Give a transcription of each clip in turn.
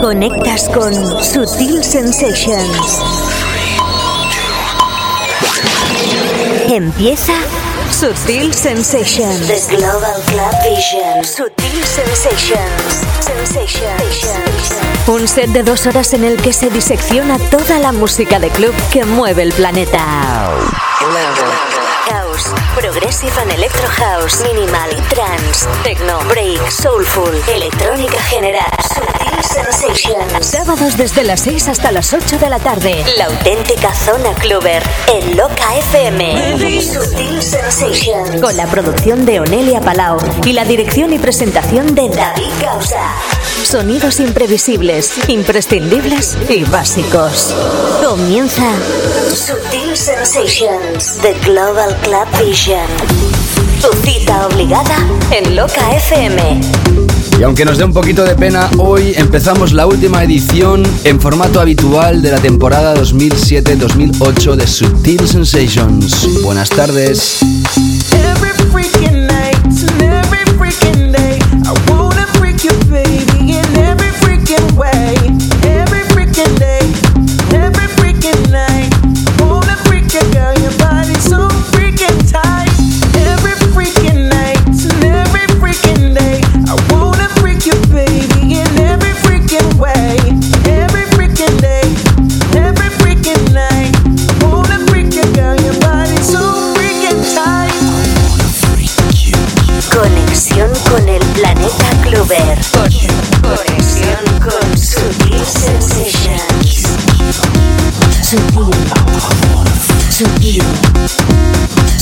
Conectas con Sutil Sensations. Empieza Sutil Sensations. The Global Club Vision. Sutil Sensations. Sensations. Un set de dos horas en el que se disecciona toda la música de club que mueve el planeta. House, Progressive and Electro House, Minimal, Trance, Techno, Break, Soulful, Electrónica General, Sutil Sensations. Sábados desde las 6 hasta las 8 de la tarde. La auténtica zona cluber en Loca FM. Sutil Sensations. Con la producción de Onelia Palau y la dirección y presentación de David Causa. Sonidos imprevisibles, imprescindibles y básicos. Comienza Sutil Sensations, The Global Club Vision. Tu cita obligada en Loca FM. Y aunque nos dé un poquito de pena, hoy empezamos la última edición en formato habitual de la temporada 2007-2008 de Sutil Sensations. Buenas tardes.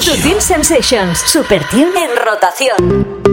Sutil Sensations, Super Tune en rotación.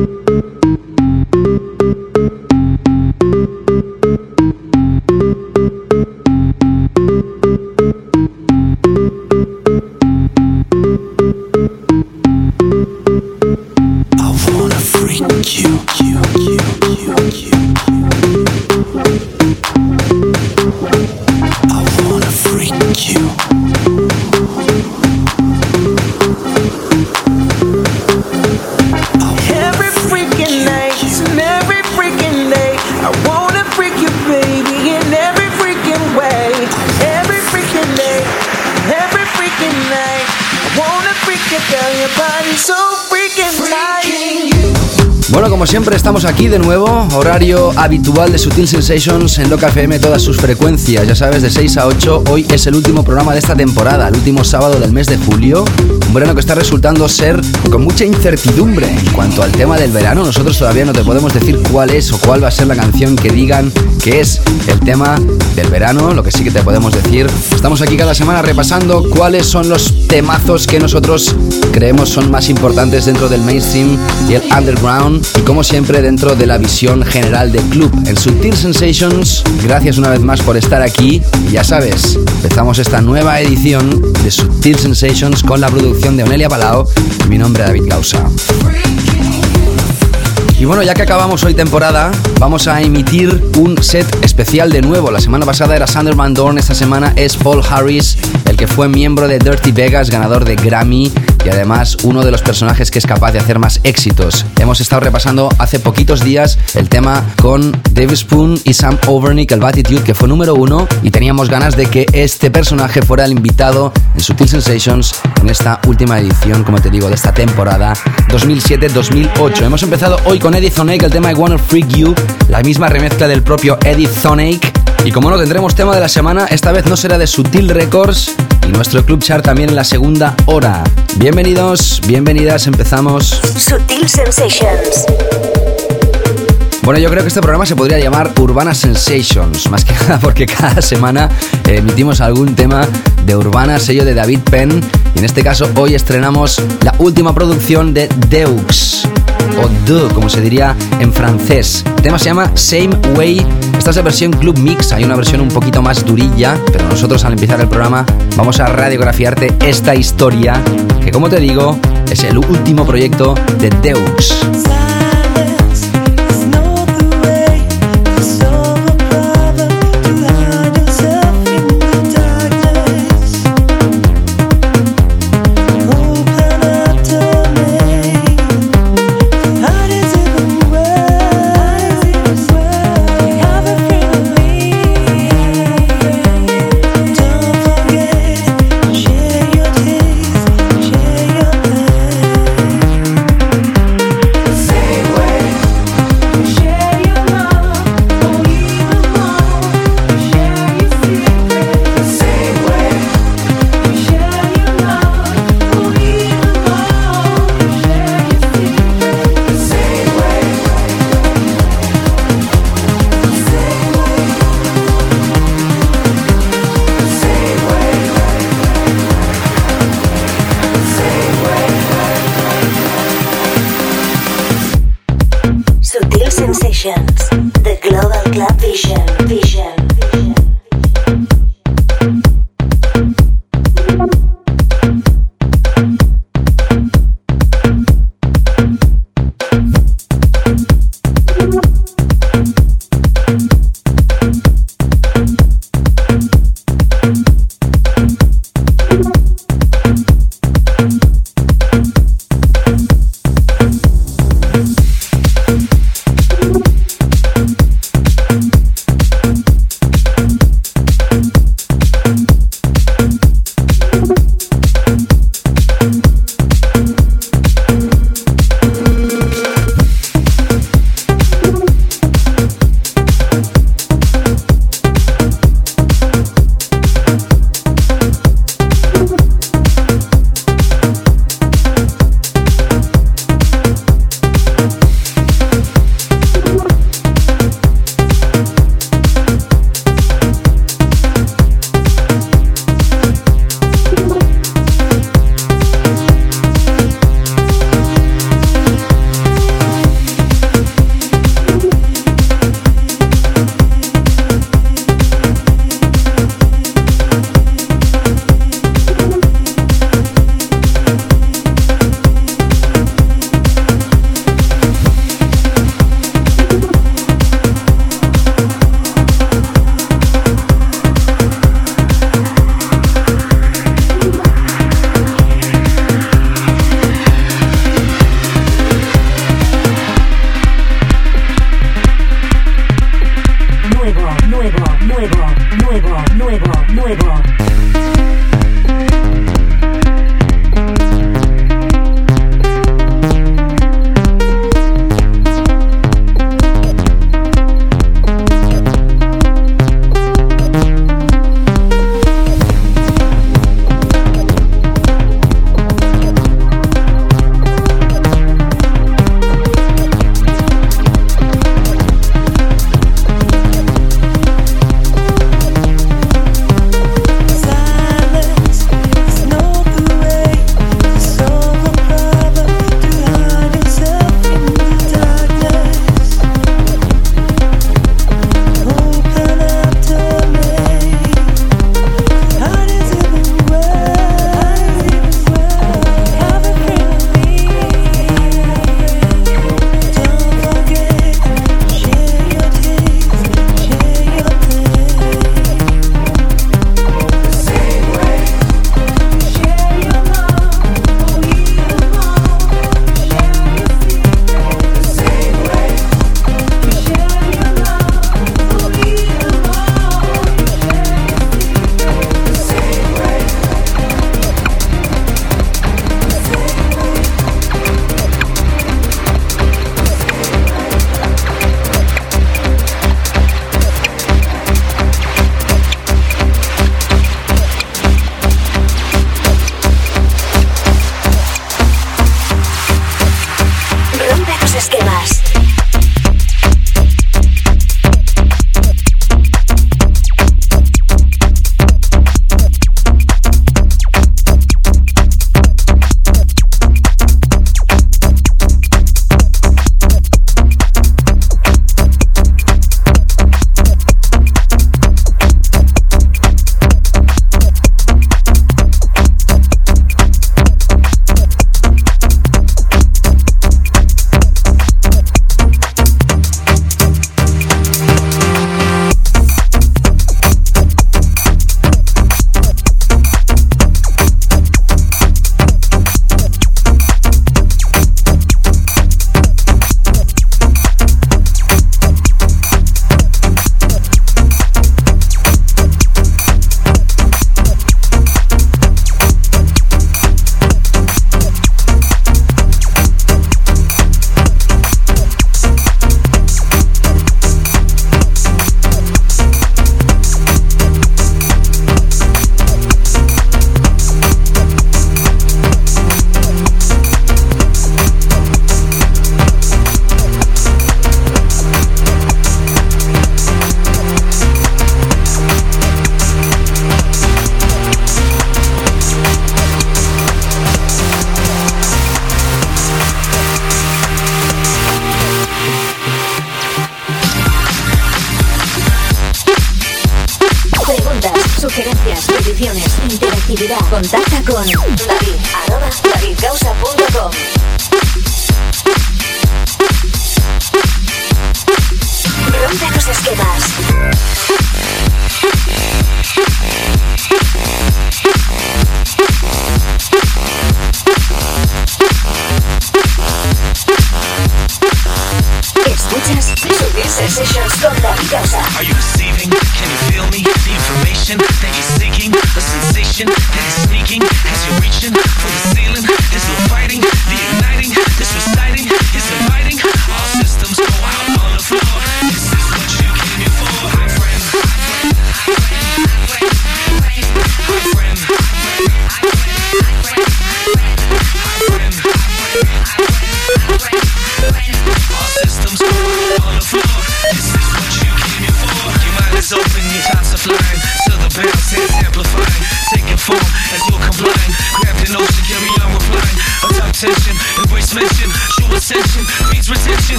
De nuevo, horario habitual de Sutil Sensations en Loca FM, todas sus frecuencias, ya sabes, de 6 a 8. Hoy es el último programa de esta temporada, el último sábado del mes de julio. Un verano que está resultando ser con mucha incertidumbre en cuanto al tema del verano. Nosotros todavía no te podemos decir cuál es o cuál va a ser la canción que digan que es el tema del verano. Lo que sí que te podemos decir, estamos aquí cada semana repasando cuáles son los temazos que nosotros creemos son más importantes dentro del mainstream y el underground y como siempre dentro de la visión general del club. En Subtil Sensations, gracias una vez más por estar aquí y ya sabes, empezamos esta nueva edición de Subtil Sensations con la producción de Onelia Palao y mi nombre es David Causa. Y bueno, ya que acabamos hoy temporada, vamos a emitir un set especial de nuevo. La semana pasada era Sander Van Dorn, esta semana es Paul Harris, el que fue miembro de Dirty Vegas, ganador de Grammy y además uno de los personajes que es capaz de hacer más éxitos. Hemos estado repasando hace poquitos días el tema con Dave Spoon y Sam Overnick, el Batitude, que fue número uno y teníamos ganas de que este personaje fuera el invitado en Sutil Sensations en esta última edición, como te digo, de esta temporada 2007-2008. Hemos empezado hoy con Eddie Thonake, el tema I Wanna Freak You, la misma remezcla del propio Eddie Thonake. Y como no tendremos tema de la semana, esta vez no será de Sutil Records y nuestro club chart también en la segunda hora. Bienvenidos, bienvenidas, empezamos. Sutil Sensations. Bueno, yo creo que este programa se podría llamar Urbana Sensations, más que nada porque cada semana emitimos algún tema de Urbana, sello de David Penn, y en este caso hoy estrenamos la última producción de Deux, o Deux, como se diría en francés. El tema se llama Same Way, esta es la versión Club Mix, hay una versión un poquito más durilla, pero nosotros al empezar el programa vamos a radiografiarte esta historia, que como te digo, es el último proyecto de Deux.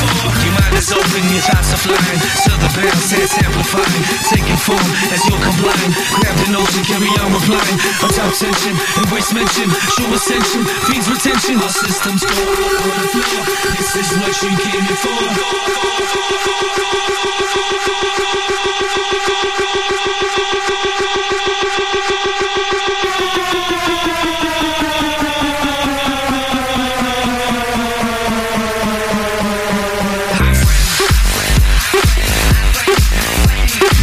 For. Your mind is open, your thoughts are flying. So the bounce is amplifying, taking form as you're complying. Grab the notion, carry on replying. Attack tension, embrace mention, show ascension, feeds retention. All systems go on the floor. This is what you came here for.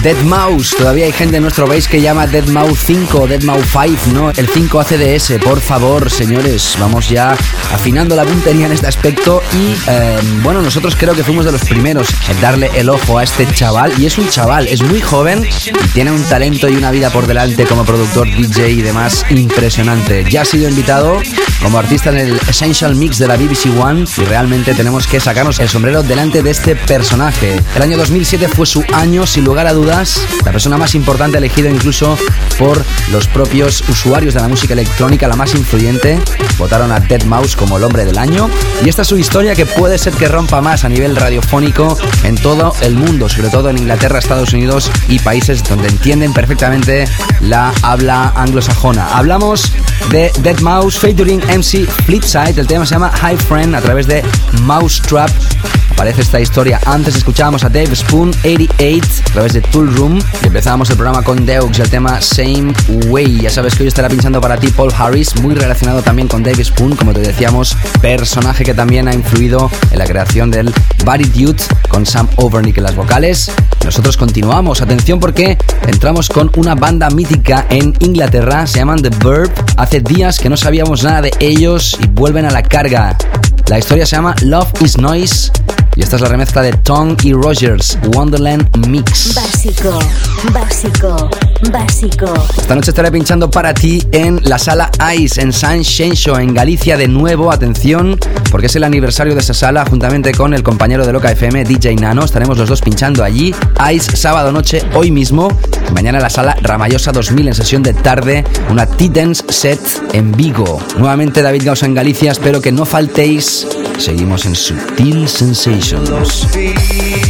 Dead Mouse, todavía hay gente en nuestro país que llama Dead Mouse 5 o Dead Mouse 5, ¿no? El 5 ACDS, por favor, señores, vamos ya afinando la puntería en este aspecto y eh, bueno, nosotros creo que fuimos de los primeros en darle el ojo a este chaval y es un chaval, es muy joven y tiene un talento y una vida por delante como productor, DJ y demás impresionante. Ya ha sido invitado como artista en el Essential Mix de la BBC One y realmente tenemos que sacarnos el sombrero delante de este personaje. El año 2007 fue su año, sin lugar a dudas, la persona más importante elegida incluso por los propios usuarios de la música electrónica, la más influyente. Votaron a Dead Mouse como el hombre del año y esta es su historia que puede ser que rompa más a nivel radiofónico en todo el mundo, sobre todo en Inglaterra, Estados Unidos y países donde entienden perfectamente la habla anglosajona. Hablamos de Dead Mouse featuring MC Flipside, el tema se llama High Friend a través de Mousetrap. Aparece esta historia. Antes escuchábamos a Dave Spoon 88 a través de Tool Room y empezábamos el programa con Deux y el tema Same Way. Ya sabes que hoy estará pinchando para ti Paul Harris, muy relacionado también con Dave Spoon, como te decíamos, personaje que también ha influido en la creación del Body Dude con Sam Overnick en las vocales. Nosotros continuamos, atención porque entramos con una banda mítica en Inglaterra, se llaman The Verb. Hace días que no sabíamos nada de ellos y vuelven a la carga. La historia se llama Love is Noise y esta es la remezcla de Tom y Rogers, Wonderland Mix. Básico, básico, básico. Esta noche estaré pinchando para ti en la sala Ice en San Xenxo, en Galicia de nuevo. Atención, porque es el aniversario de esa sala, juntamente con el compañero de Loca FM, DJ Nano. Estaremos los dos pinchando allí. Ice, sábado noche, hoy mismo. Mañana la sala Ramayosa 2000 en sesión de tarde. Una T-Dance set en Vigo. Nuevamente David Gausa en Galicia. Espero que no faltéis. Seguimos en Sutil Sensations. emotions.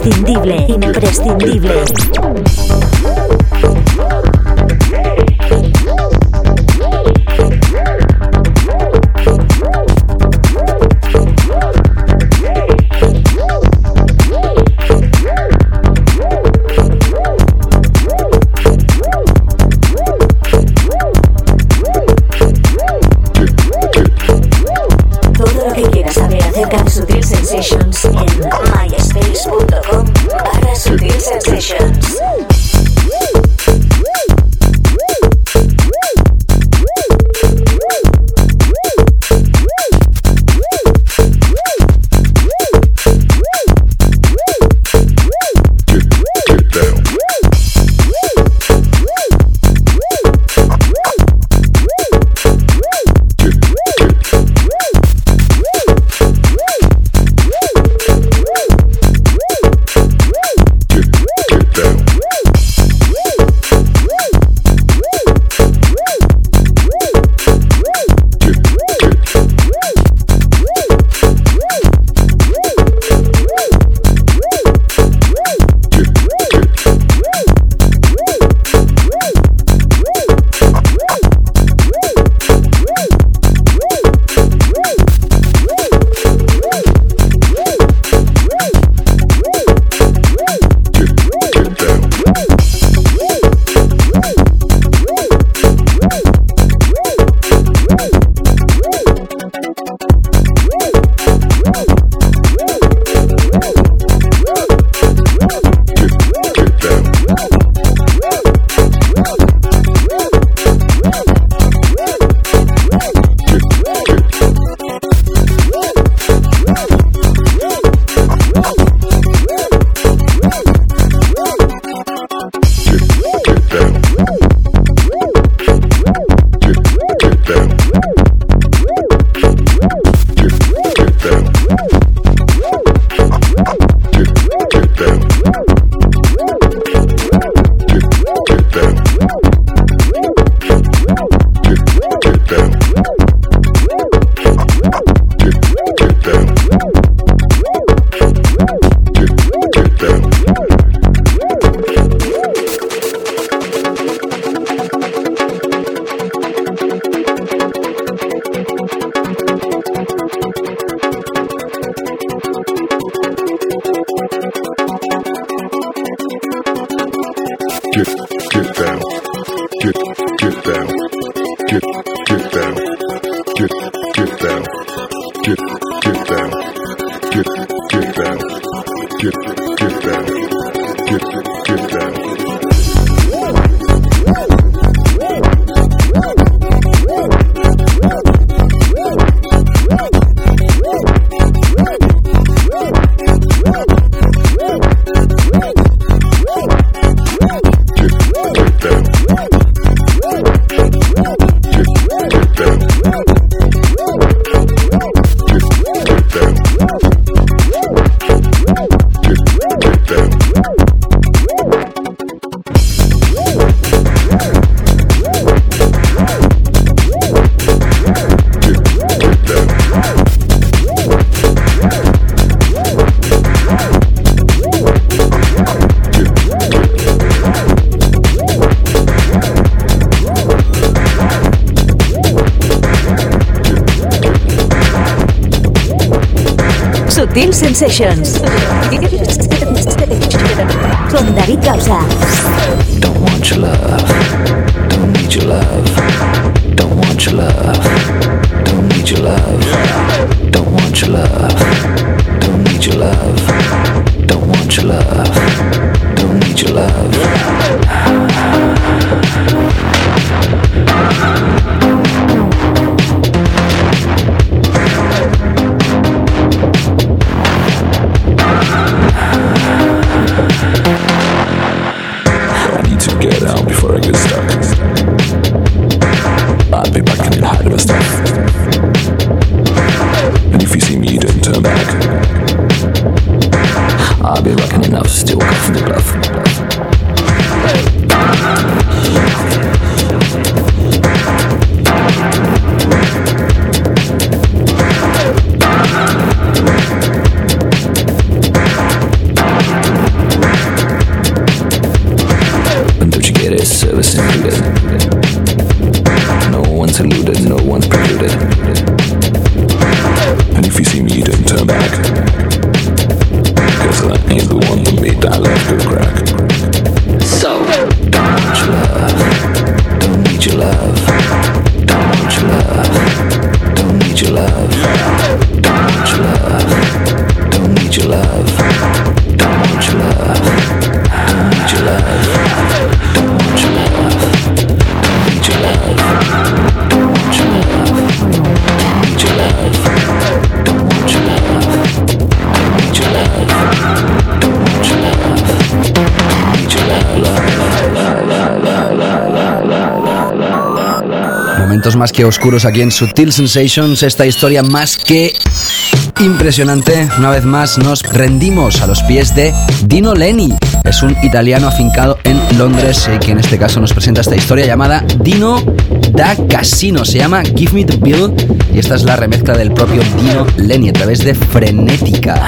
Imprescindible, imprescindible. get, get down, get down. Sensations. Con David Causa. Don't want your love. Don't need your love. Don't want your love. Don't need your love. Don't want your love. Don't need your love. Don't want your love. Don't need your love. Más que oscuros aquí en Sutil Sensations, esta historia más que impresionante. Una vez más nos rendimos a los pies de Dino Lenny. Es un italiano afincado en Londres y que en este caso nos presenta esta historia llamada Dino da Casino. Se llama Give Me the Bill y esta es la remezcla del propio Dino Lenny a través de Frenética.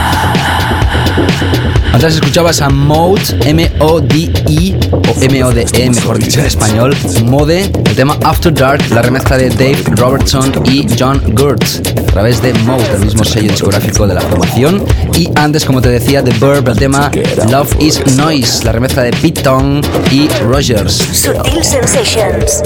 Antes escuchabas a Mode, M-O-D-E, o M-O-D-E, mejor dicho en español, Mode, el tema After Dark, la remezcla de Dave Robertson y John Gurtz, a través de Mode, el mismo sello discográfico de la formación. Y antes, como te decía, The Verb, el tema Love is Noise, la remezcla de Pete Tong y Rogers. Sutil Sensations.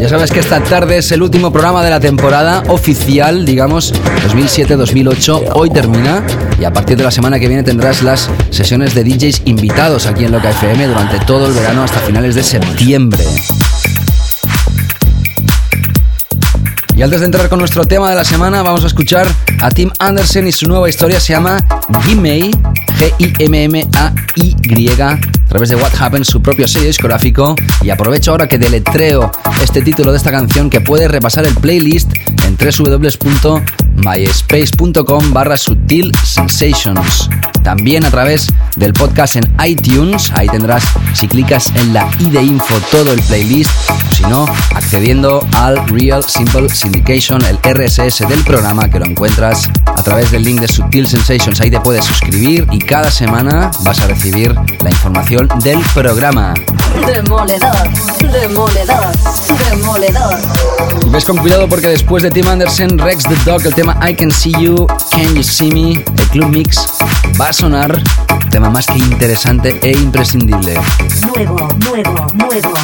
Ya sabes que esta tarde es el último programa de la temporada oficial, digamos, 2007-2008. Hoy termina y a partir de la semana que viene tendrás las sesiones de DJs invitados aquí en Loca FM durante todo el verano hasta finales de septiembre. Y antes de entrar con nuestro tema de la semana, vamos a escuchar a Tim Anderson y su nueva historia se llama G-I-M-M-A-Y, a través de What Happened, su propio sello discográfico. Y aprovecho ahora que deletreo este título de esta canción que puedes repasar el playlist en www.myspace.com barra Sutil Sensations. También a través del podcast en iTunes, ahí tendrás, si clicas en la i de info, todo el playlist, o si no, accediendo al Real Simple Syndication, el RSS del programa, que lo encuentras a través del link de Sutil Sensations. Ahí te puedes suscribir y cada semana vas a recibir la información del programa. Demoledor, demoledor, demoledor. Ves con cuidado porque después de Tim Anderson, Rex the Dog, el tema I Can See You, Can You See Me, el Club Mix, va a sonar tema más que interesante e imprescindible. Nuevo, nuevo, nuevo.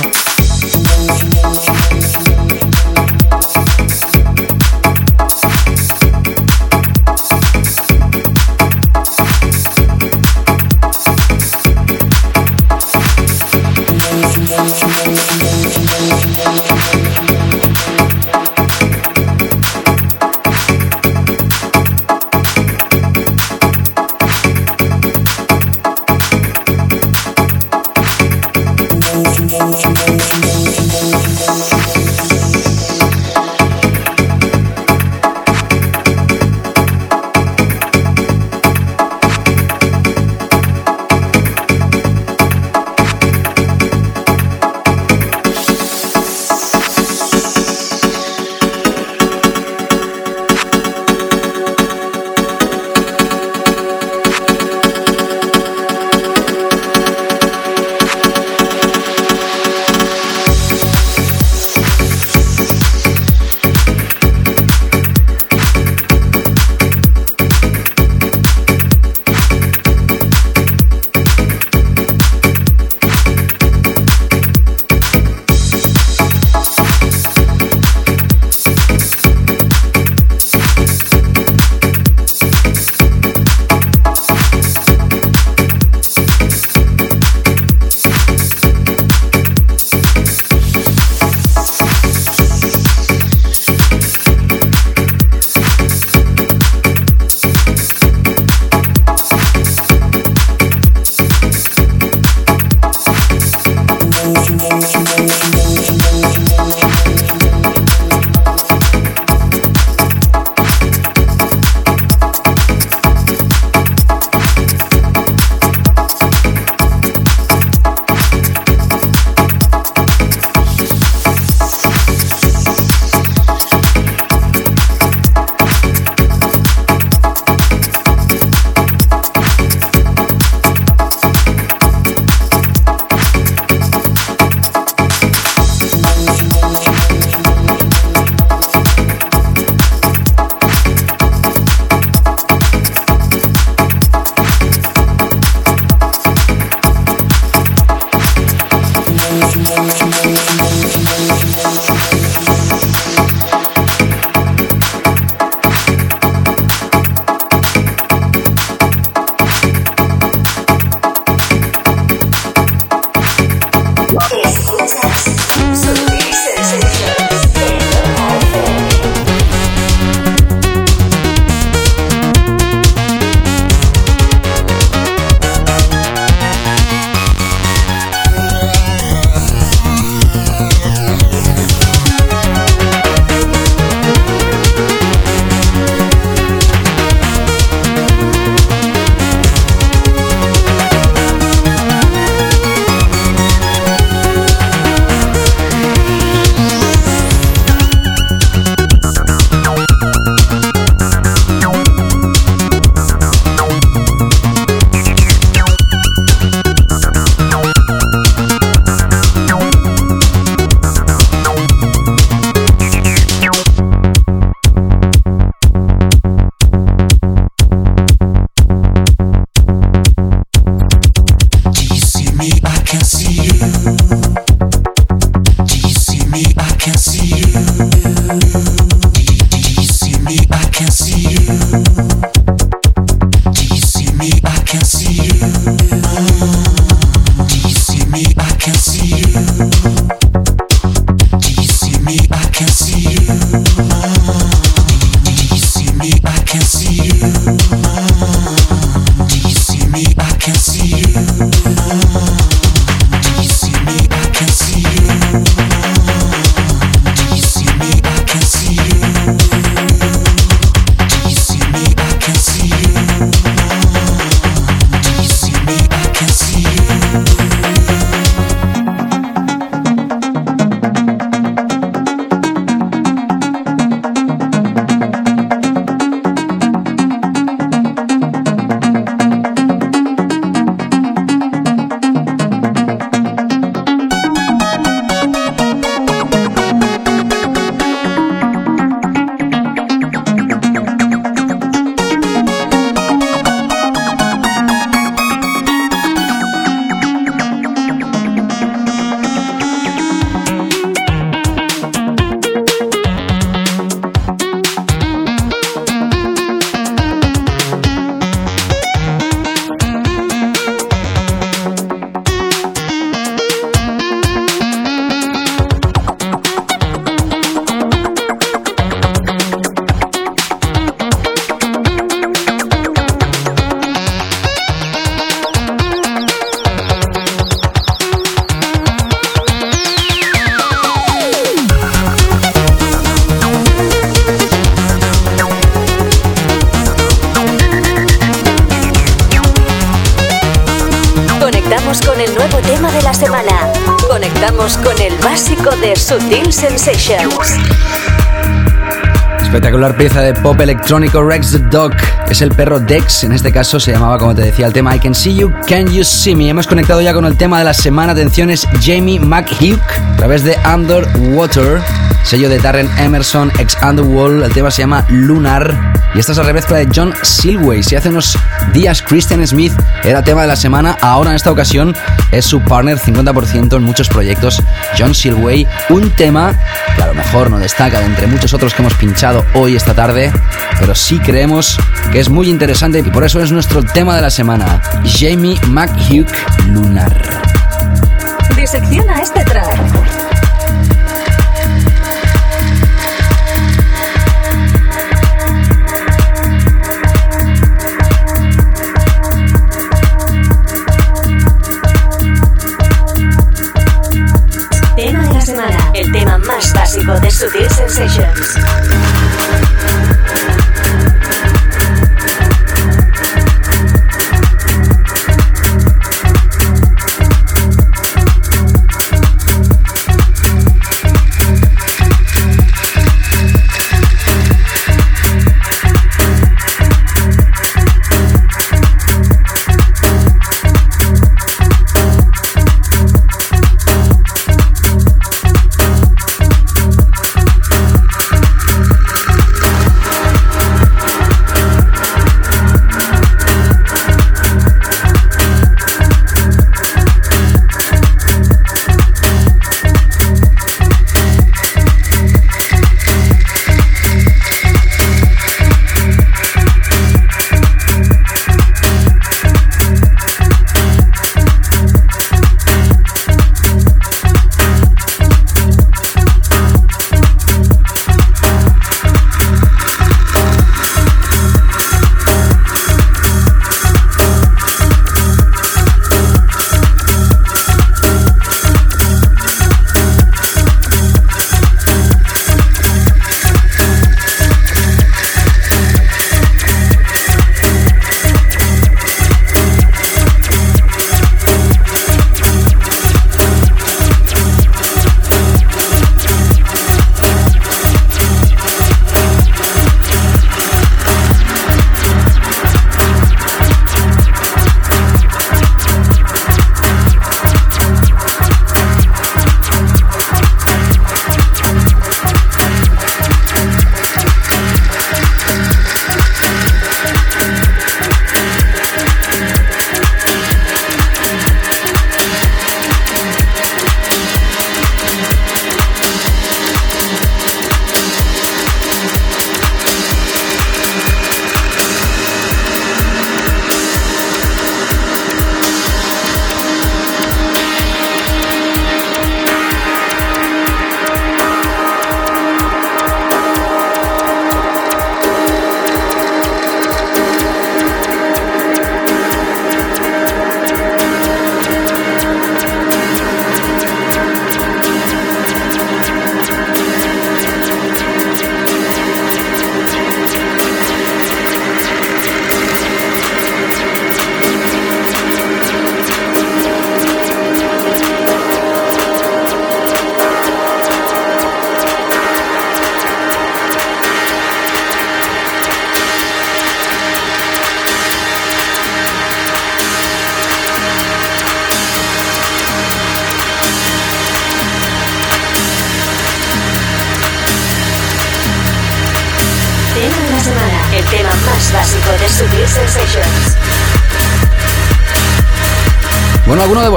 Espectacular pieza de pop electrónico Rex the Dog. Es el perro Dex, en este caso se llamaba, como te decía, el tema I Can See You, Can You See Me. Hemos conectado ya con el tema de la semana. Atención, es Jamie McHugh a través de Underwater, sello de Darren Emerson, ex Underworld. El tema se llama Lunar. Y esta es la remezcla de John Silway. Si hace unos días Christian Smith era tema de la semana, ahora en esta ocasión es su partner 50% en muchos proyectos, John Silway. Un tema que a lo mejor no destaca de entre muchos otros que hemos pinchado hoy esta tarde, pero sí creemos que es muy interesante y por eso es nuestro tema de la semana. Jamie McHugh Lunar. Disecciona este track.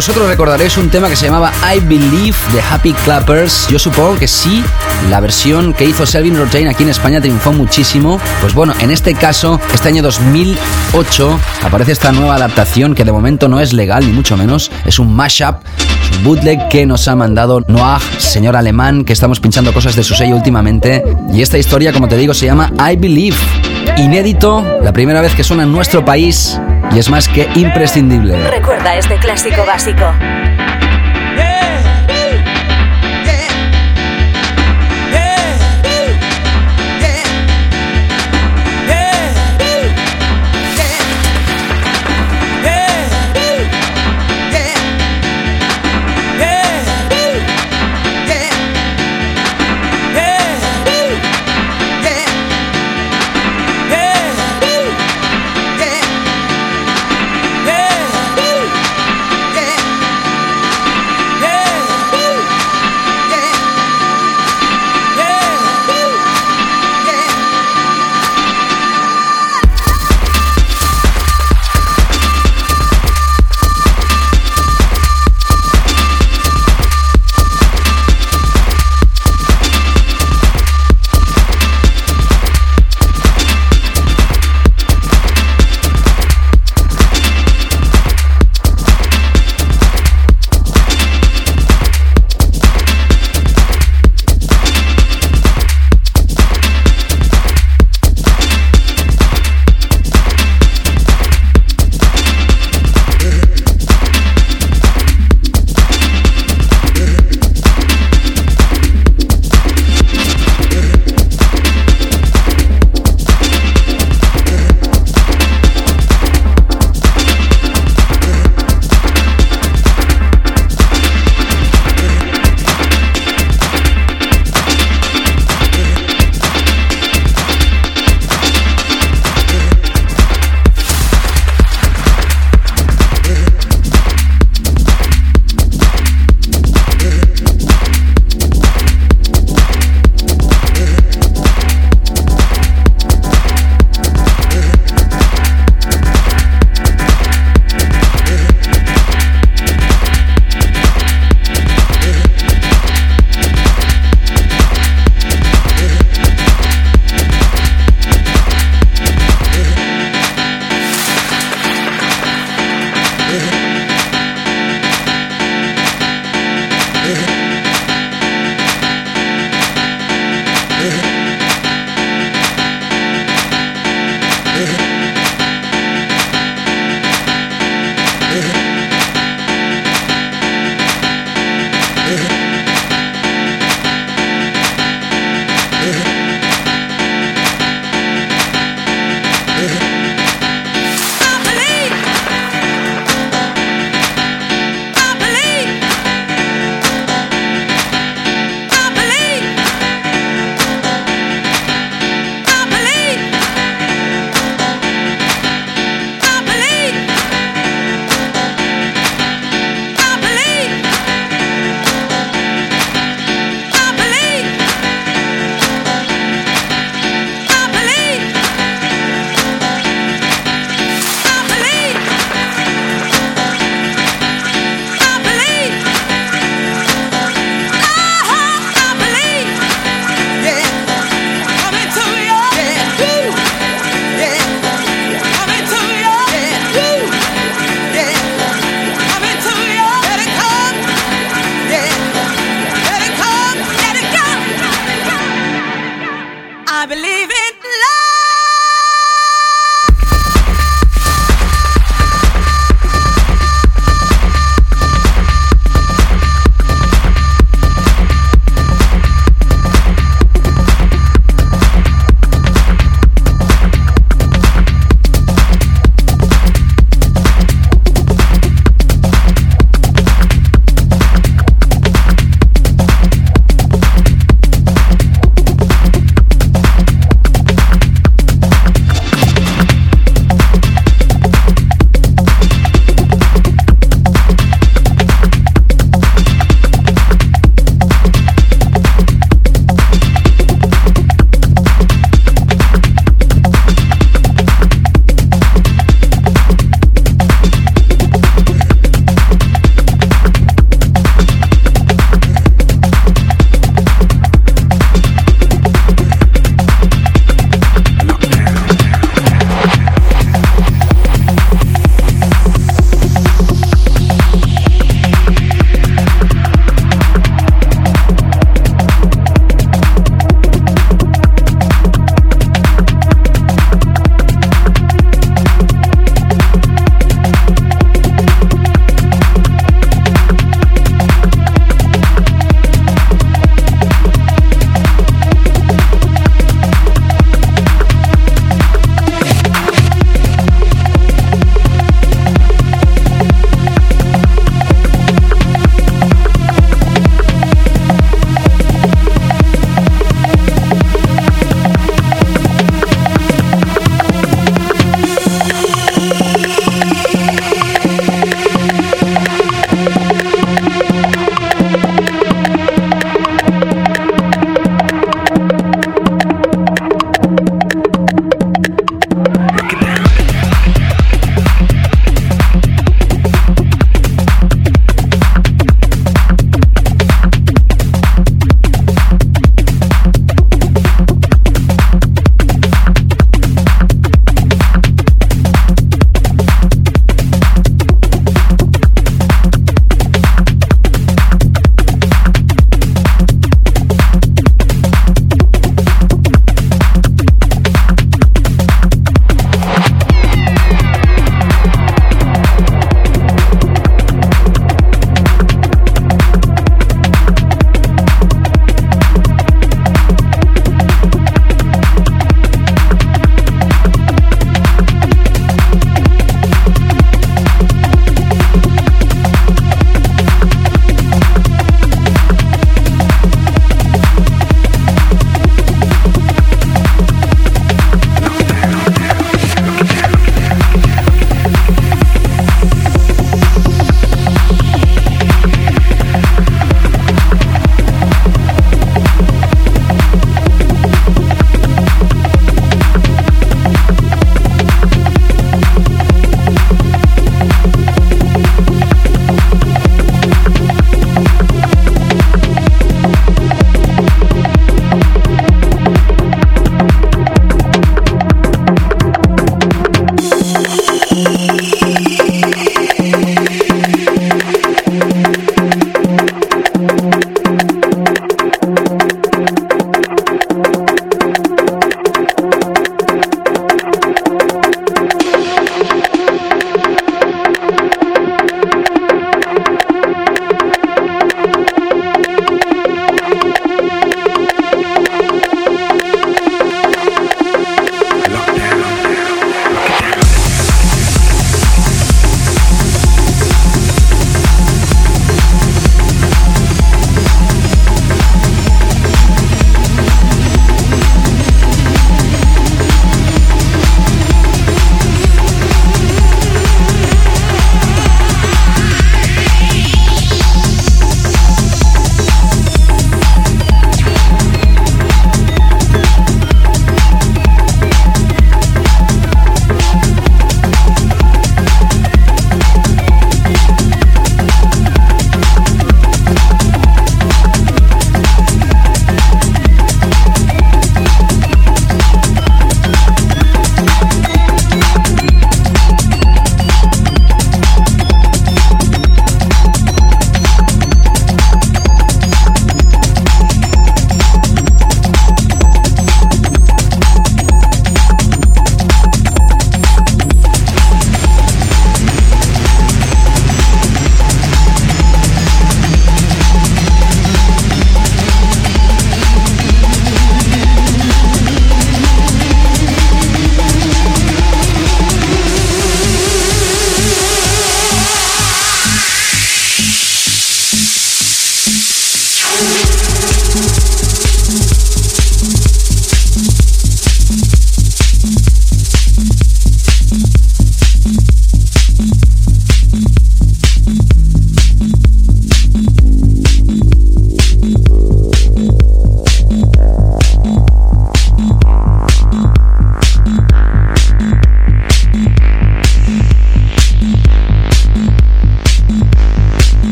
Vosotros recordaréis un tema que se llamaba I Believe de Happy Clappers. Yo supongo que sí, la versión que hizo Selvin Rotain aquí en España triunfó muchísimo. Pues bueno, en este caso, este año 2008 aparece esta nueva adaptación que de momento no es legal, ni mucho menos. Es un mashup, un bootleg que nos ha mandado Noah, señor alemán, que estamos pinchando cosas de su sello últimamente. Y esta historia, como te digo, se llama I Believe. Inédito, la primera vez que suena en nuestro país y es más que imprescindible. Recuerda este clásico básico.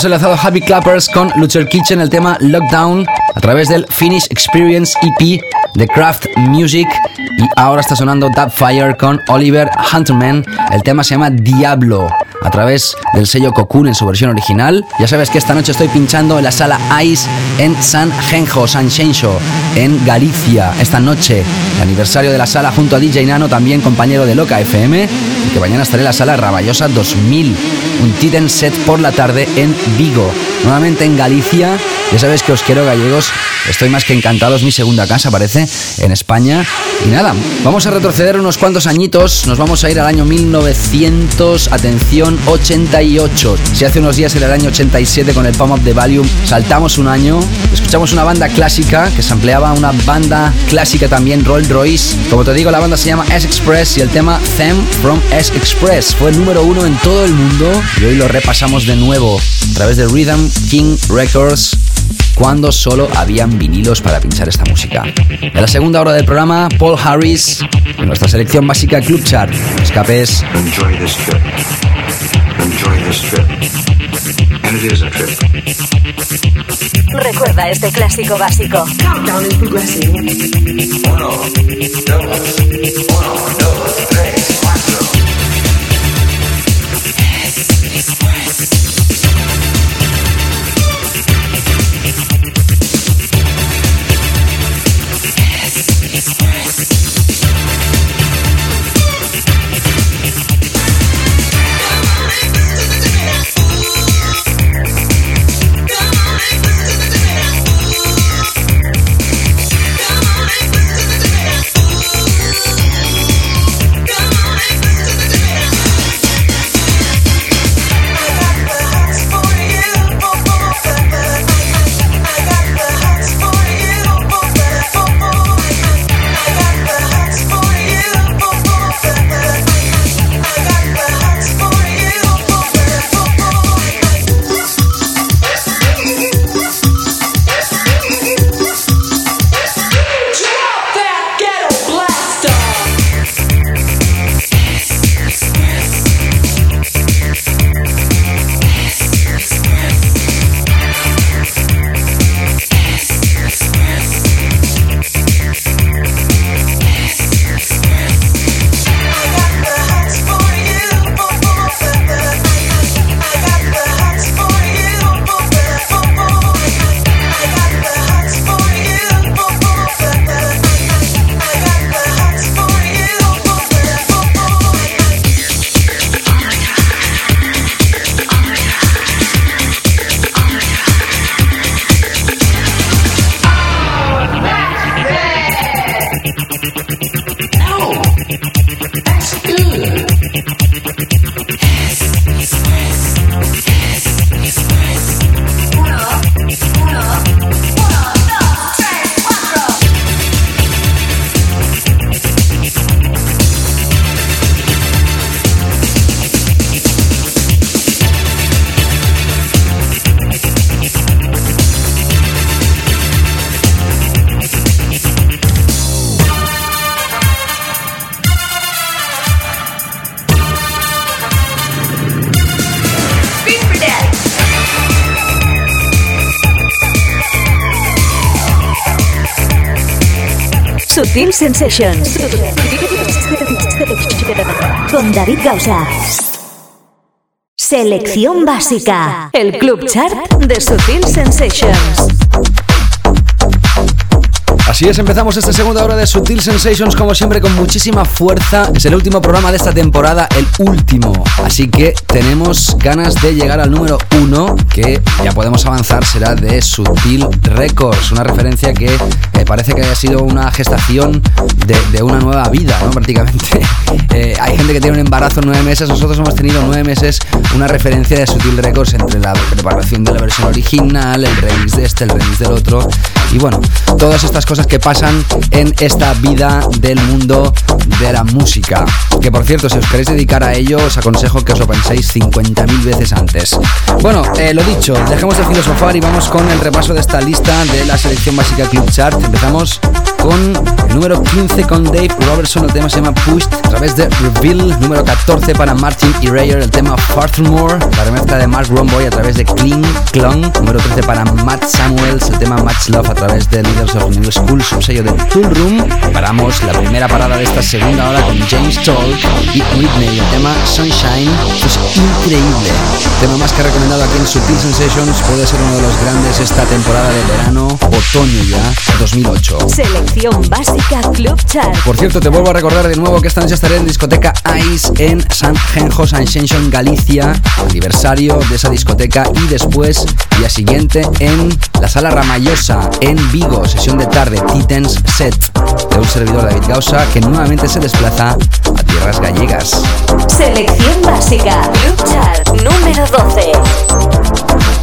Hemos enlazado Happy Clappers con Luther Kitchen, el tema Lockdown, a través del Finish Experience EP de Craft Music. Y ahora está sonando That Fire con Oliver Hunterman. El tema se llama Diablo a través del sello Cocoon en su versión original. Ya sabes que esta noche estoy pinchando en la sala Ice en San Genjo, San Xenxo, en Galicia. Esta noche, el aniversario de la sala junto a DJ Nano, también compañero de Loca FM. Y que mañana estaré en la sala Raballosa 2000. Un Tiden set por la tarde en Vigo. Nuevamente en Galicia. Ya sabes que os quiero gallegos. Estoy más que encantado. Es mi segunda casa, parece, en España. Y nada, vamos a retroceder unos cuantos añitos. Nos vamos a ir al año 1900. Atención 88. Si hace unos días era el año 87 con el Palm Up the Valium, saltamos un año, escuchamos una banda clásica que se empleaba una banda clásica también, Rolls Royce. Como te digo, la banda se llama S-Express y el tema Them from S-Express fue el número uno en todo el mundo y hoy lo repasamos de nuevo a través de Rhythm King Records cuando solo habían vinilos para pinchar esta música. En la segunda hora del programa, Paul Harris, en nuestra selección básica Club Chart. Escapes. Enjoy this trip. Enjoy this trip. And it is a trip. Recuerda este clásico básico. Countdown is progressing. Uno, dos, uno, dos, tres, cuatro. Sensations. Con David Gausa. Selección básica. El club chart de Sutil Sensations. Así es, empezamos esta segunda hora de Sutil Sensations como siempre con muchísima fuerza. Es el último programa de esta temporada, el último. Así que tenemos ganas de llegar al número uno, que ya podemos avanzar, será de Sutil Records, una referencia que eh, parece que haya sido una gestación de, de una nueva vida, ¿no? Prácticamente. Eh, hay gente que tiene un embarazo nueve meses, nosotros hemos tenido nueve meses una referencia de Sutil Records entre la preparación de la versión original, el remix de este, el remix del otro. Y bueno, todas estas cosas que pasan en esta vida del mundo de la música. Que por cierto, si os queréis dedicar a ello, os aconsejo que os lo penséis 50.000 veces antes. Bueno, eh, lo dicho, dejemos de filosofar y vamos con el repaso de esta lista de la selección básica Club Chart. Empezamos con el número 15 con Dave Robertson, el tema se llama Pushed, a través de Reveal, número 14 para Martin y Rayer, el tema Furthermore, la remezcla de Mark Romboy a través de Clean Clung, número 13 para Matt Samuels, el tema Much Love a través de Leaders of New School, sello de Tool Room. Paramos la primera parada de esta segunda hora con James Toll y Whitney, el tema Sunshine, es increíble. El tema más que recomendado aquí en Sutil Sensations. Puede ser uno de los grandes esta temporada de verano, otoño ya, 2008. Selección básica Club Chart. Por cierto, te vuelvo a recordar de nuevo que esta noche estaré en discoteca Ice en San Genjo, Sensation, Galicia, aniversario de esa discoteca y después, día siguiente, en la Sala Ramayosa en Vigo, sesión de tarde, Titans Set, de un servidor David Gausa que nuevamente se desplaza a tierras gallegas. Selección básica Club Chart número 12.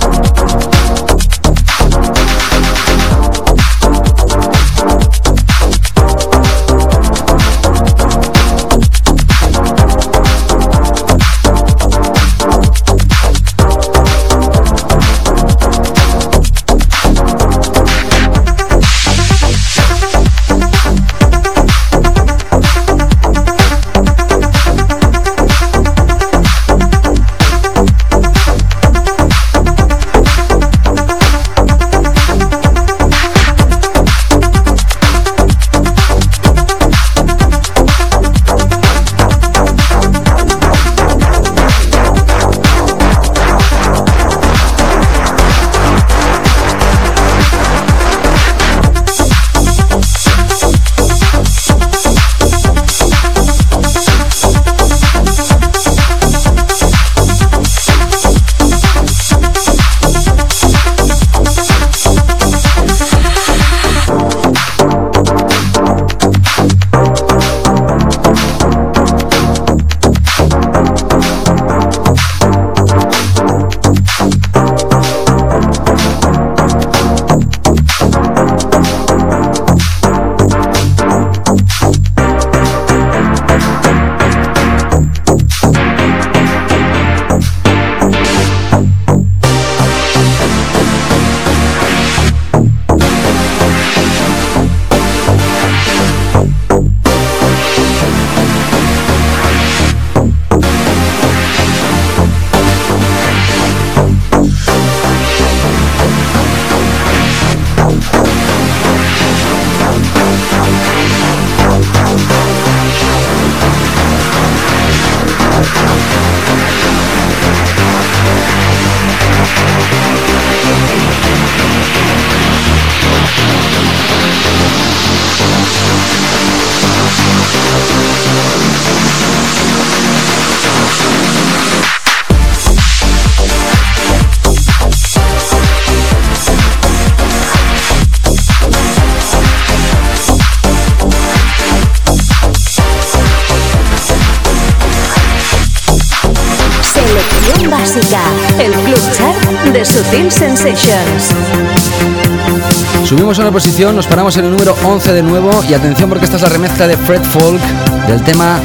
Posición, nos paramos en el número 11 de nuevo y atención porque esta es la remezcla de Fred Folk del tema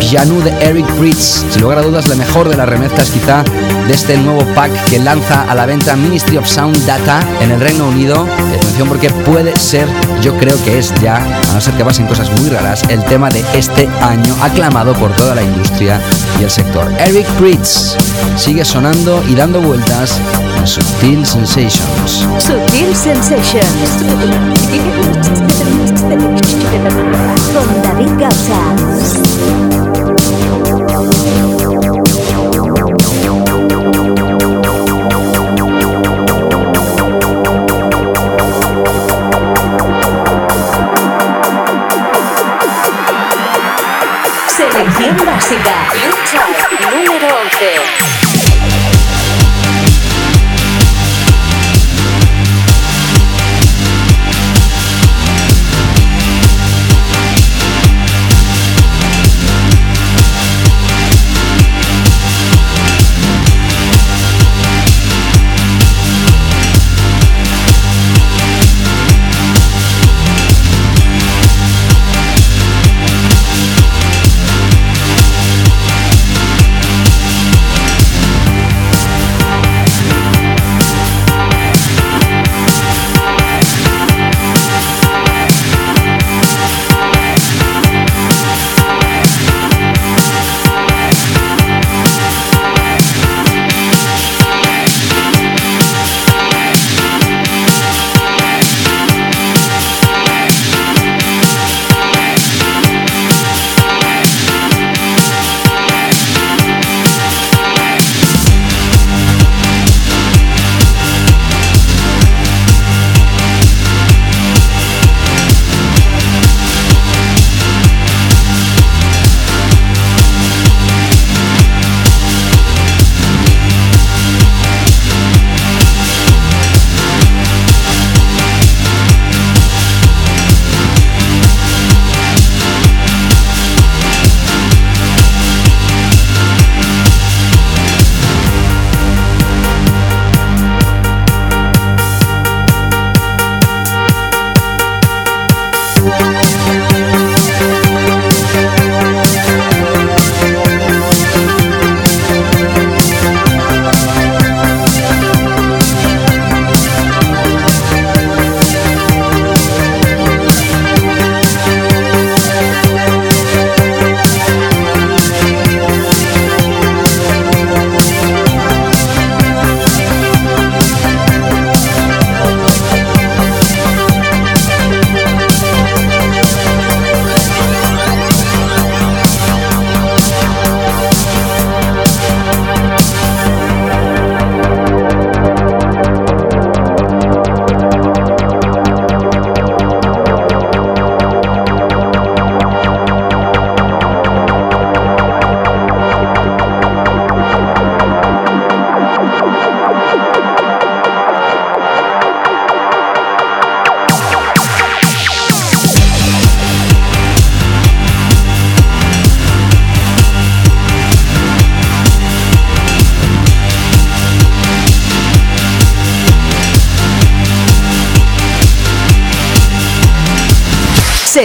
Janu de Eric Bridge. Sin lugar a dudas, la mejor de las remezclas quizá de este nuevo pack que lanza a la venta Ministry of Sound Data en el Reino Unido. Y atención porque puede ser, yo creo que es ya, a no ser que pasen cosas muy raras, el tema de este año aclamado por toda la industria y el sector. Eric Bridge sigue sonando y dando vueltas en Subtil Sensations. Subtil Sensations. Con David Gausa.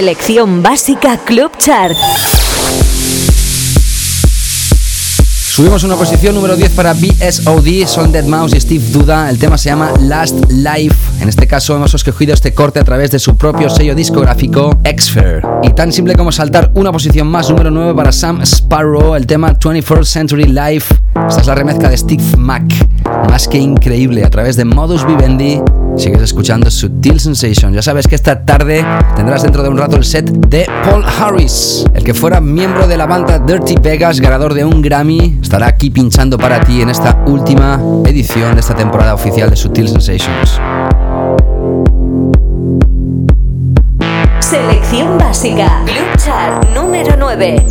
Selección básica Club Chart. Subimos una posición número 10 para BSOD, Son Dead Mouse y Steve Duda. El tema se llama Last Life. En este caso hemos escogido este corte a través de su propio sello discográfico Xfair. Y tan simple como saltar una posición más, número 9 para Sam Sparrow, el tema 21st Century Life. Esta es la remezcla de Steve Mac. Más que increíble, a través de Modus Vivendi Sigues escuchando Sutil Sensation. Ya sabes que esta tarde tendrás dentro de un rato el set de Paul Harris, el que fuera miembro de la banda Dirty Vegas, ganador de un Grammy, estará aquí pinchando para ti en esta última edición de esta temporada oficial de Sutil Sensations. Selección básica. Club Chart número 9.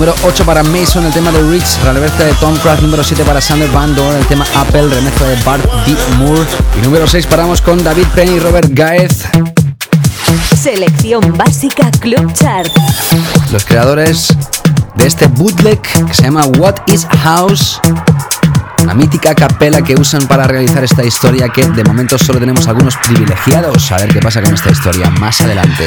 Número 8 para Mason, el tema de Rich, remezcla de Tom Craft. Número 7 para Sander Van Dorn, el tema Apple, remezcla de Bart D. Moore. Y número 6 paramos con David Penny y Robert Gaez. Selección básica Club Chart. Los creadores de este bootleg que se llama What is House. La mítica capela que usan para realizar esta historia que de momento solo tenemos algunos privilegiados. A ver qué pasa con esta historia más adelante.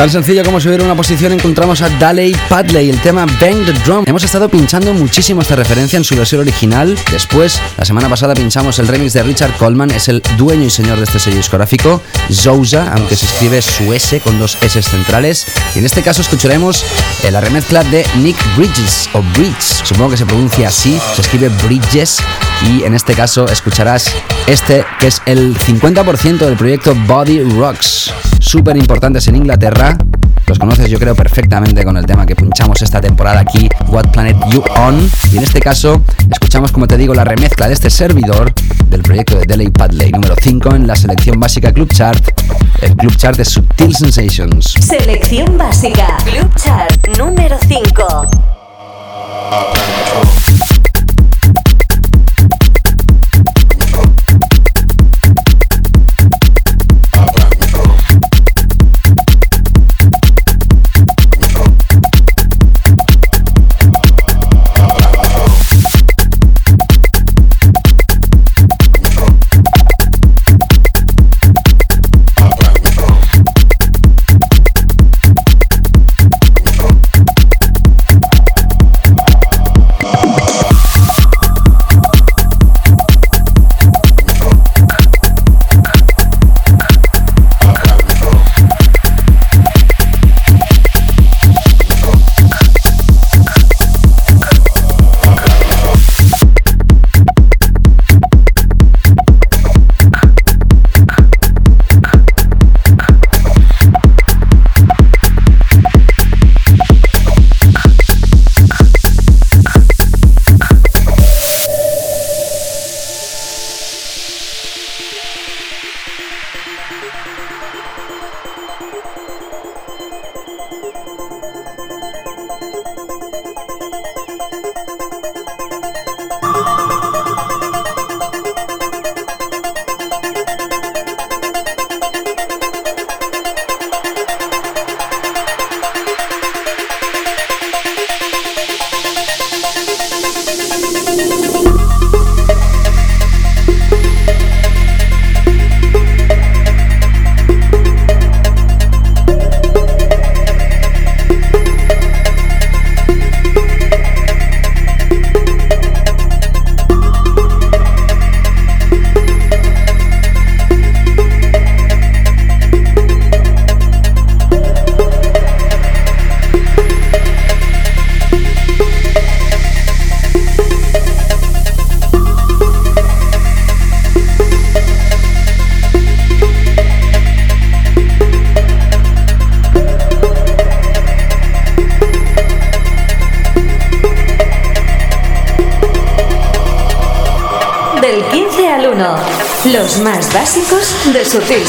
Tan sencillo como subir una posición encontramos a Daley Padley, el tema Bang the Drum. Hemos estado pinchando muchísimo esta referencia en su versión original. Después, la semana pasada pinchamos el remix de Richard Coleman, es el dueño y señor de este sello discográfico, Zouza, aunque se escribe su S con dos S centrales. Y en este caso escucharemos la remezcla de Nick Bridges, o Bridge, supongo que se pronuncia así, se escribe Bridges. Y en este caso escucharás este, que es el 50% del proyecto Body Rocks súper importantes en Inglaterra. Los conoces yo creo perfectamente con el tema que punchamos esta temporada aquí, What Planet You On. Y en este caso escuchamos, como te digo, la remezcla de este servidor del proyecto de Delay Padley, número 5 en la selección básica Club Chart, el Club Chart de Subtil Sensations. Selección básica Club Chart número 5.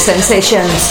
Sensations.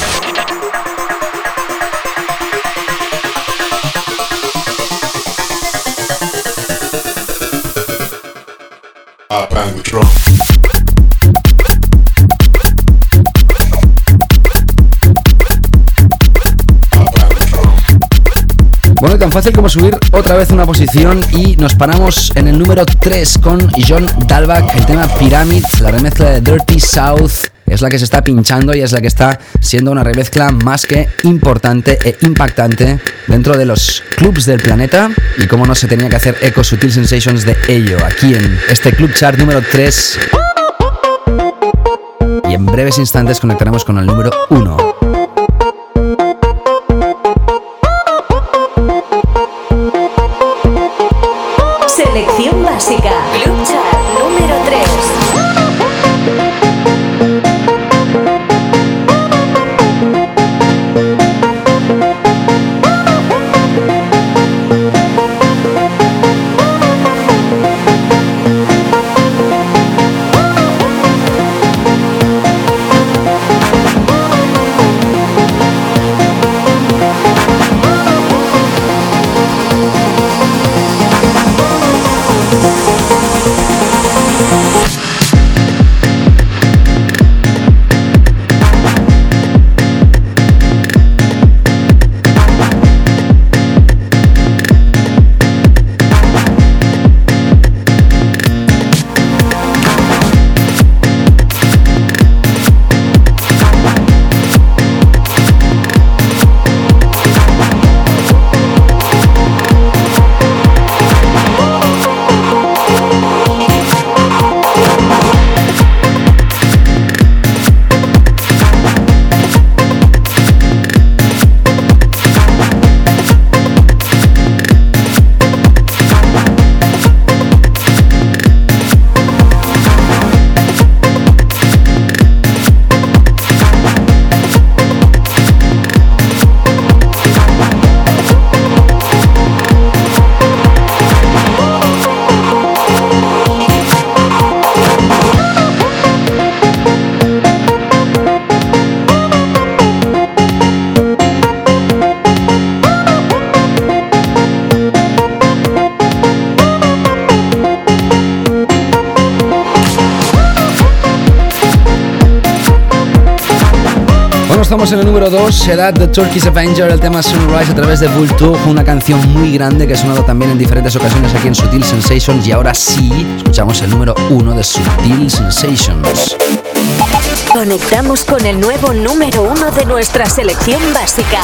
Bueno, tan fácil como subir otra vez una posición y nos paramos en el número 3 con John Dalbach, el tema Pyramid, la remezcla de Dirty South. Es la que se está pinchando y es la que está siendo una remezcla más que importante e impactante dentro de los clubs del planeta. Y como no se tenía que hacer eco Sutil Sensations de ello, aquí en este club chart número 3. Y en breves instantes conectaremos con el número 1. El número 2, será The Turkish Avenger, el tema Sunrise a través de Vulture, una canción muy grande que ha sonado también en diferentes ocasiones aquí en Sutil Sensations y ahora sí, escuchamos el número 1 de Sutil Sensations. Conectamos con el nuevo número 1 de nuestra selección básica,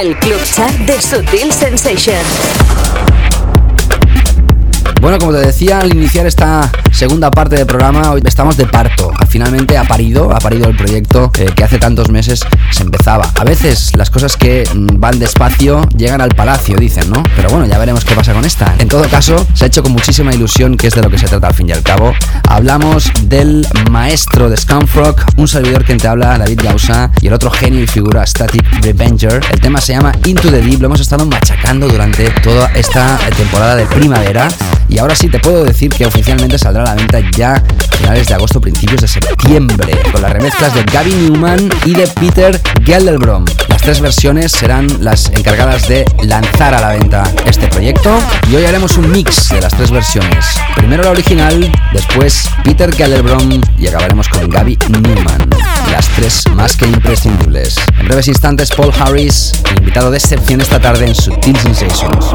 el Club Chat de Sutil Sensations. Bueno, como te decía al iniciar esta segunda parte del programa, hoy estamos de parto. Finalmente ha parido, ha parido el proyecto eh, que hace tantos meses se empezaba. A veces las cosas que mm, van despacio llegan al palacio, dicen, ¿no? Pero bueno, ya veremos qué pasa con esta. En todo caso, se ha hecho con muchísima ilusión, que es de lo que se trata al fin y al cabo. Hablamos del maestro de Scumfrog, un servidor que te habla, David Gausa, y el otro genio y figura Static Revenger. El tema se llama Into the Deep, lo hemos estado machacando durante toda esta temporada de primavera. Y ahora sí te puedo decir que oficialmente saldrá a la venta ya a finales de agosto, principios de septiembre, con las remezclas de Gavin Newman y de Peter Gelderbrom. Las tres versiones serán las encargadas de lanzar a la venta este proyecto y hoy haremos un mix de las tres versiones. Primero la original, después Peter Gelderbrom y acabaremos con Gaby Newman. Las tres más que imprescindibles. En breves instantes, Paul Harris, invitado de excepción esta tarde en Subtil Sensations.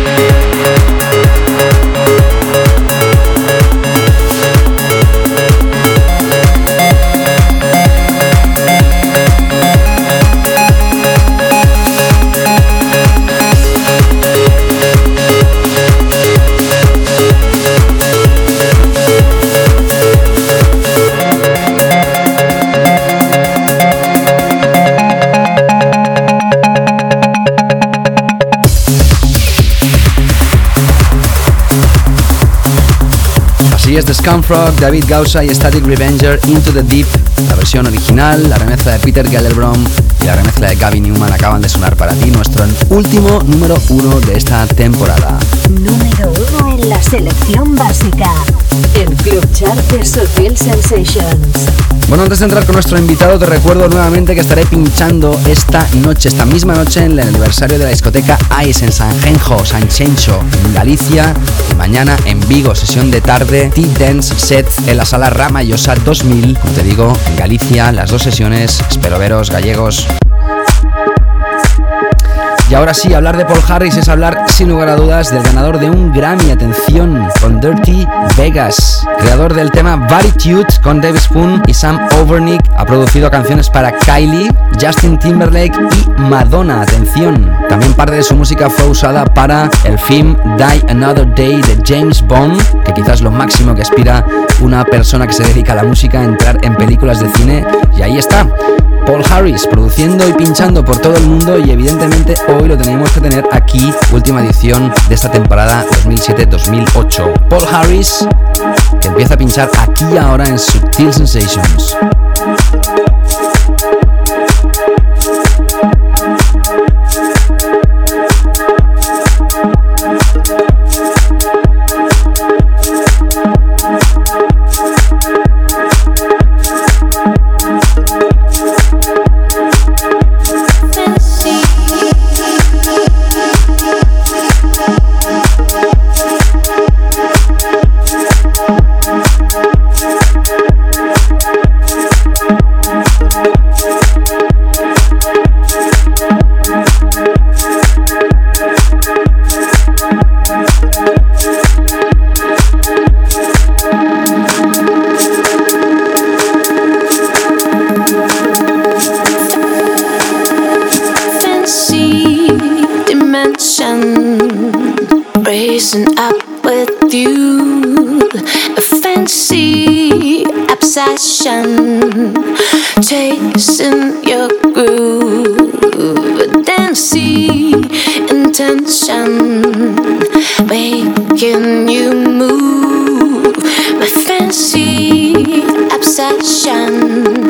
Es The Scumfrog, David Gausa y Static Revenger Into the Deep. La versión original, la remezcla de Peter Gellerbrom y la remezcla de Gavin Newman acaban de sonar para ti, nuestro último número uno de esta temporada. Número uno en la selección básica. El Club de Sensations. Bueno, antes de entrar con nuestro invitado, te recuerdo nuevamente que estaré pinchando esta noche, esta misma noche, en el aniversario de la discoteca Ice en San Genjo, San Chencho, en Galicia. Mañana en Vigo, sesión de tarde, T-Dance Set en la sala Rama Yosa 2000. Como te digo, en Galicia, las dos sesiones. Espero veros, gallegos. Y ahora sí, hablar de Paul Harris es hablar sin lugar a dudas del ganador de un Grammy, atención, con Dirty Vegas. Creador del tema Varitude con Dave Spoon y Sam Overnick. Ha producido canciones para Kylie, Justin Timberlake y Madonna, atención. También parte de su música fue usada para el film Die Another Day de James Bond, que quizás lo máximo que aspira una persona que se dedica a la música a entrar en películas de cine. Y ahí está. Paul Harris produciendo y pinchando por todo el mundo y evidentemente hoy lo tenemos que tener aquí, última edición de esta temporada 2007-2008. Paul Harris que empieza a pinchar aquí ahora en Subtil Sensations. attention, bracing up with you. A fancy obsession, chasing your groove. Dancy intention, making you move. My fancy obsession.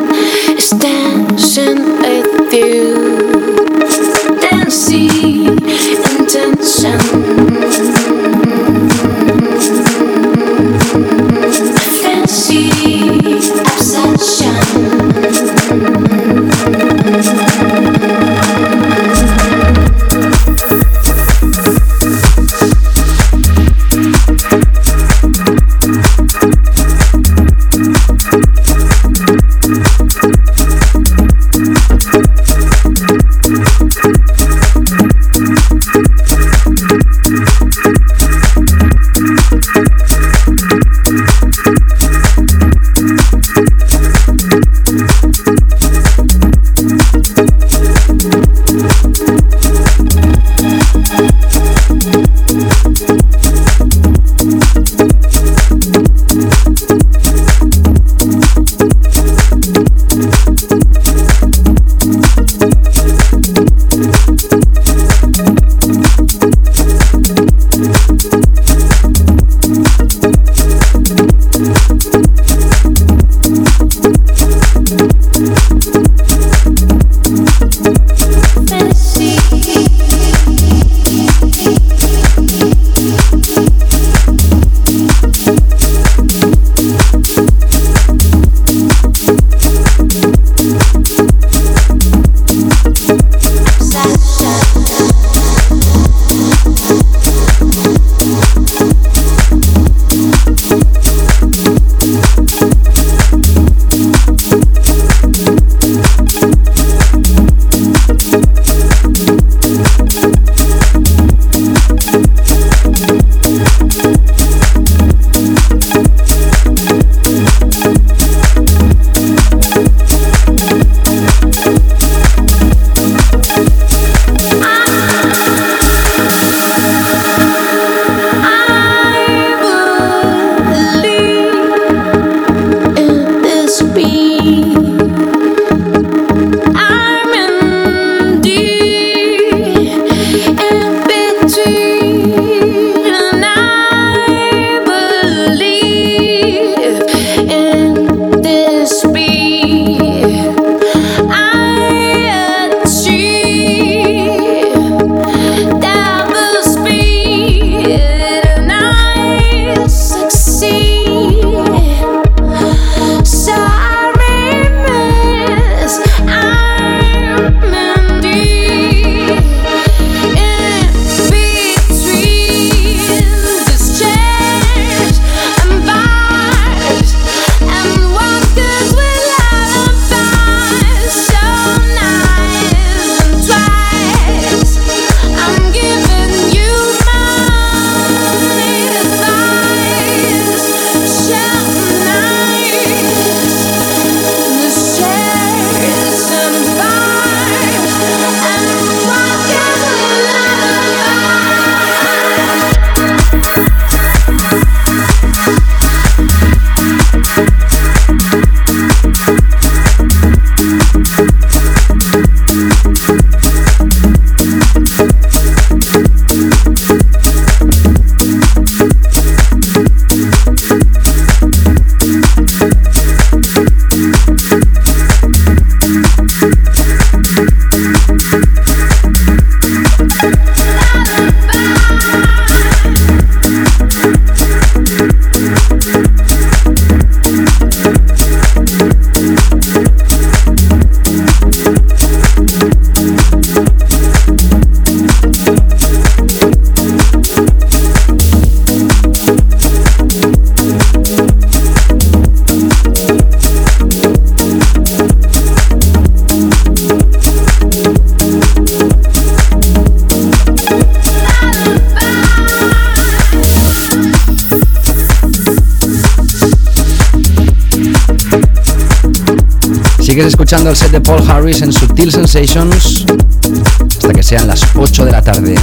Escuchando el set de Paul Harris en Subtil Sensations hasta que sean las 8 de la tarde.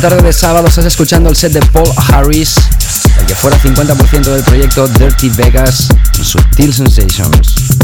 Esta tarde de sábado estás escuchando el set de Paul Harris, el que fuera 50% del proyecto Dirty Vegas Subtil Sensations.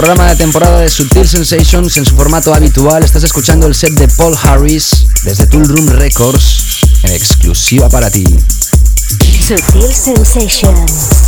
Programa de temporada de Subtil Sensations, en su formato habitual, estás escuchando el set de Paul Harris desde Tool Room Records, en exclusiva para ti. Subtil Sensations.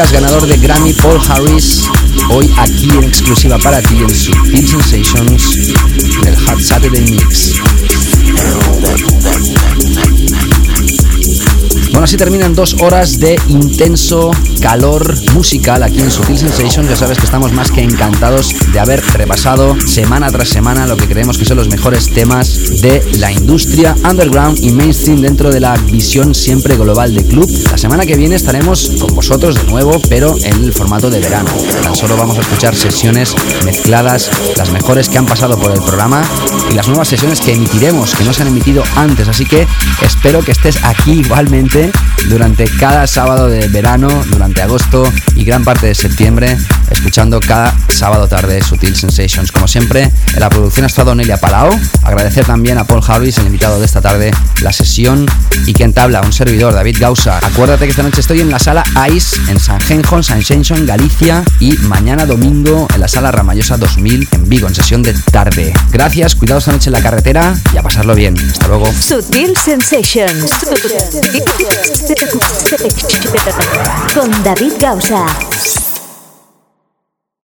Vegas, ganador de Grammy Paul Harris, hoy aquí en exclusiva para ti en Subtil Sensations del Hot Saturday Mix. Bueno, así terminan dos horas de intenso calor musical aquí en Sutil Sensations. Ya sabes que estamos más que encantados de haber repasado semana tras semana lo que creemos que son los mejores temas de la industria underground y mainstream dentro de la visión siempre global de club. La semana que viene estaremos con vosotros de nuevo, pero en el formato de verano. Tan solo vamos a escuchar sesiones mezcladas, las mejores que han pasado por el programa y las nuevas sesiones que emitiremos, que no se han emitido antes. Así que espero que estés aquí igualmente durante cada sábado de verano, durante agosto y gran parte de septiembre, escuchando cada sábado tarde Sutil Sensations. Como siempre, en la producción ha estado Nelia Palao. Agradecer también a Paul Harris, el invitado de esta tarde, la sesión y quien tabla, un servidor, David Gausa. Acuérdate que esta noche estoy en la sala ICE en San Genjo, San Shenzhen, Galicia y mañana domingo en la sala Ramallosa 2000 en Vigo, en sesión de tarde. Gracias, cuidado esta noche en la carretera y a pasarlo bien. Hasta luego. Sutil Sensations. Con David Gausa.